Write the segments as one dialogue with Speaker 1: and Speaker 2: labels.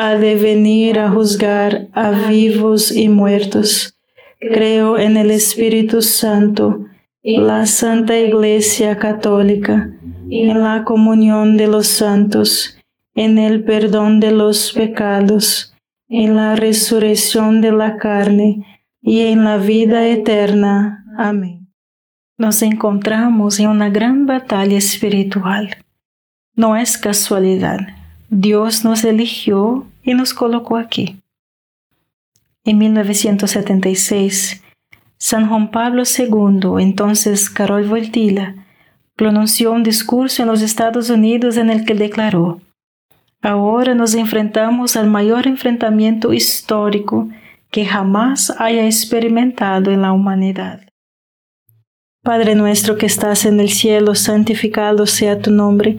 Speaker 1: ha de venir a juzgar a vivos y muertos. Creo en el Espíritu Santo, la Santa Iglesia Católica, en la comunión de los santos, en el perdón de los pecados, en la resurrección de la carne y en la vida eterna. Amén. Nos encontramos en una gran batalla espiritual. No es casualidad Dios nos eligió y nos colocó aquí. En 1976, San Juan Pablo II, entonces Carol Voltila, pronunció un discurso en los Estados Unidos en el que declaró, Ahora nos enfrentamos al mayor enfrentamiento histórico que jamás haya experimentado en la humanidad. Padre nuestro que estás en el cielo, santificado sea tu nombre,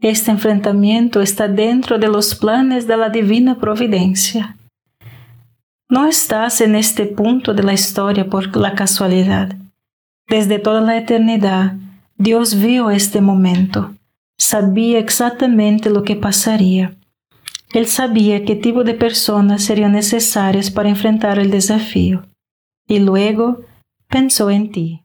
Speaker 1: este enfrentamiento está dentro de los planes de la divina providencia. No estás en este punto de la historia por la casualidad. Desde toda la eternidad, Dios vio este momento, sabía exactamente lo que pasaría él sabía qué tipo de personas serían necesarias para enfrentar el desafío y luego pensó en ti.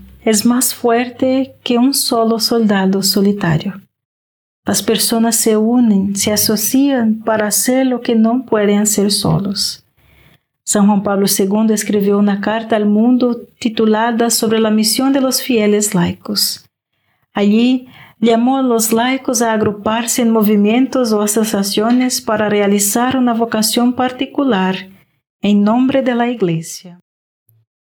Speaker 1: es más fuerte que un solo soldado solitario. Las personas se unen, se asocian para hacer lo que no pueden hacer solos. San Juan Pablo II escribió una carta al mundo titulada sobre la misión de los fieles laicos. Allí llamó a los laicos a agruparse en movimientos o asociaciones para realizar una vocación particular en nombre de la Iglesia.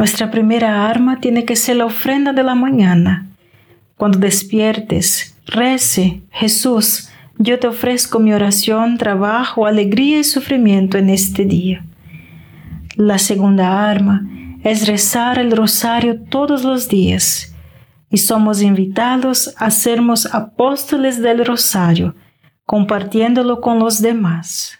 Speaker 1: Nuestra primera arma tiene que ser la ofrenda de la mañana. Cuando despiertes, rece, Jesús, yo te ofrezco mi oración, trabajo, alegría y sufrimiento en este día. La segunda arma es rezar el rosario todos los días y somos invitados a sermos apóstoles del rosario, compartiéndolo con los demás.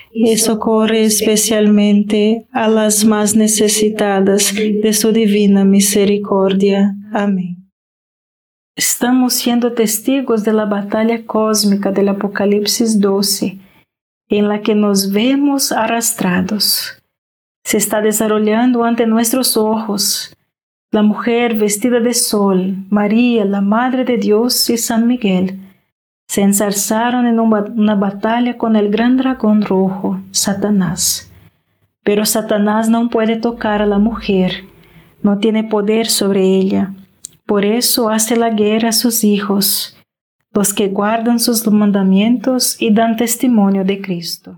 Speaker 1: y socorre especialmente a las más necesitadas de su divina misericordia. Amén. Estamos siendo testigos de la batalla cósmica del Apocalipsis 12, en la que nos vemos arrastrados. Se está desarrollando ante nuestros ojos. La mujer vestida de sol, María, la Madre de Dios y San Miguel, se ensarzaron en una batalla con el gran dragón rojo, Satanás. Pero Satanás no puede tocar a la mujer, no tiene poder sobre ella por eso hace la guerra a sus hijos, los que guardan sus mandamientos y dan testimonio de Cristo.